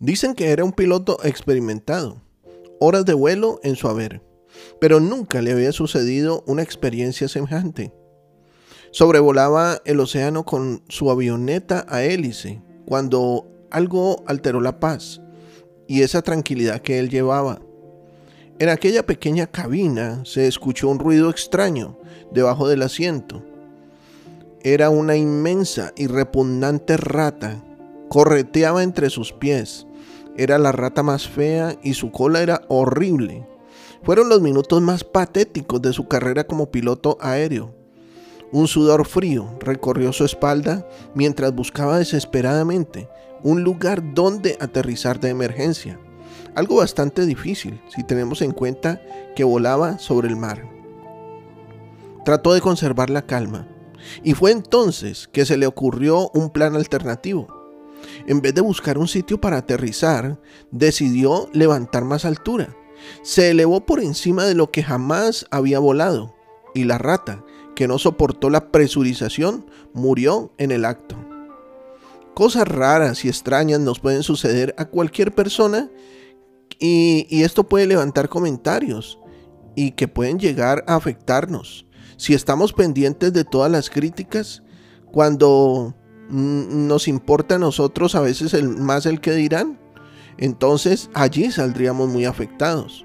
Dicen que era un piloto experimentado, horas de vuelo en su haber, pero nunca le había sucedido una experiencia semejante. Sobrevolaba el océano con su avioneta a hélice cuando algo alteró la paz y esa tranquilidad que él llevaba. En aquella pequeña cabina se escuchó un ruido extraño debajo del asiento era una inmensa y repugnante rata. Correteaba entre sus pies. Era la rata más fea y su cola era horrible. Fueron los minutos más patéticos de su carrera como piloto aéreo. Un sudor frío recorrió su espalda mientras buscaba desesperadamente un lugar donde aterrizar de emergencia. Algo bastante difícil si tenemos en cuenta que volaba sobre el mar. Trató de conservar la calma y fue entonces que se le ocurrió un plan alternativo. En vez de buscar un sitio para aterrizar, decidió levantar más altura. Se elevó por encima de lo que jamás había volado, y la rata, que no soportó la presurización, murió en el acto. Cosas raras y extrañas nos pueden suceder a cualquier persona y, esto puede levantar comentarios y que pueden llegar a afectarnos si estamos pendientes de todas las críticas, cuando nos importa a nosotros a veces el, más el que dirán, entonces allí saldríamos muy afectados.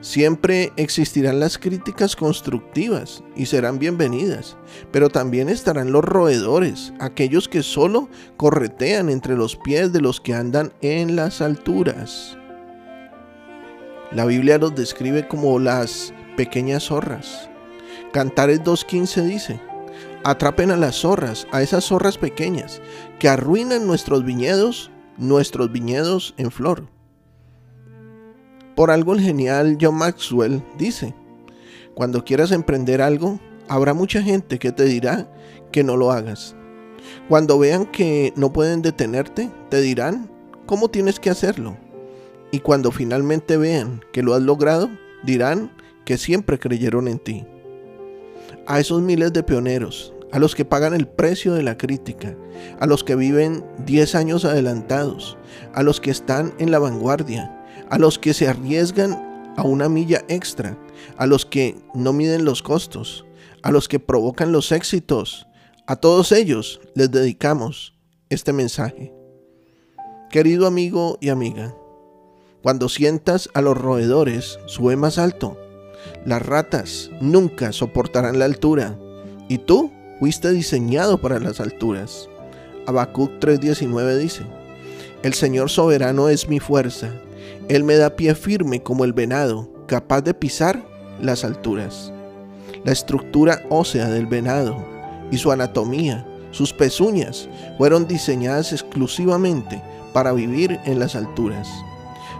Siempre existirán las críticas constructivas y serán bienvenidas, pero también estarán los roedores, aquellos que solo corretean entre los pies de los que andan en las alturas. La Biblia los describe como las pequeñas zorras. Cantares 2.15 dice, atrapen a las zorras, a esas zorras pequeñas, que arruinan nuestros viñedos, nuestros viñedos en flor. Por algo el genial John Maxwell dice, cuando quieras emprender algo, habrá mucha gente que te dirá que no lo hagas. Cuando vean que no pueden detenerte, te dirán cómo tienes que hacerlo. Y cuando finalmente vean que lo has logrado, dirán que siempre creyeron en ti a esos miles de pioneros, a los que pagan el precio de la crítica, a los que viven 10 años adelantados, a los que están en la vanguardia, a los que se arriesgan a una milla extra, a los que no miden los costos, a los que provocan los éxitos, a todos ellos les dedicamos este mensaje. Querido amigo y amiga, cuando sientas a los roedores, sube más alto las ratas nunca soportarán la altura, y tú fuiste diseñado para las alturas. Habacuc 3:19 dice: El Señor soberano es mi fuerza, Él me da pie firme como el venado, capaz de pisar las alturas. La estructura ósea del venado y su anatomía, sus pezuñas, fueron diseñadas exclusivamente para vivir en las alturas.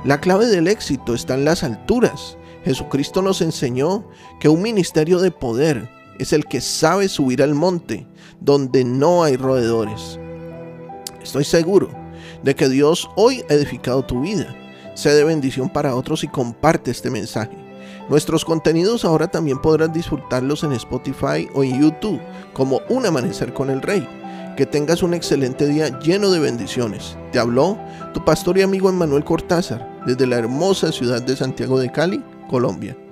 La clave del éxito está en las alturas Jesucristo nos enseñó que un ministerio de poder es el que sabe subir al monte donde no hay roedores. Estoy seguro de que Dios hoy ha edificado tu vida. Sé de bendición para otros y comparte este mensaje. Nuestros contenidos ahora también podrás disfrutarlos en Spotify o en YouTube como Un Amanecer con el Rey. Que tengas un excelente día lleno de bendiciones. Te habló tu pastor y amigo Emmanuel Cortázar desde la hermosa ciudad de Santiago de Cali, Colombia.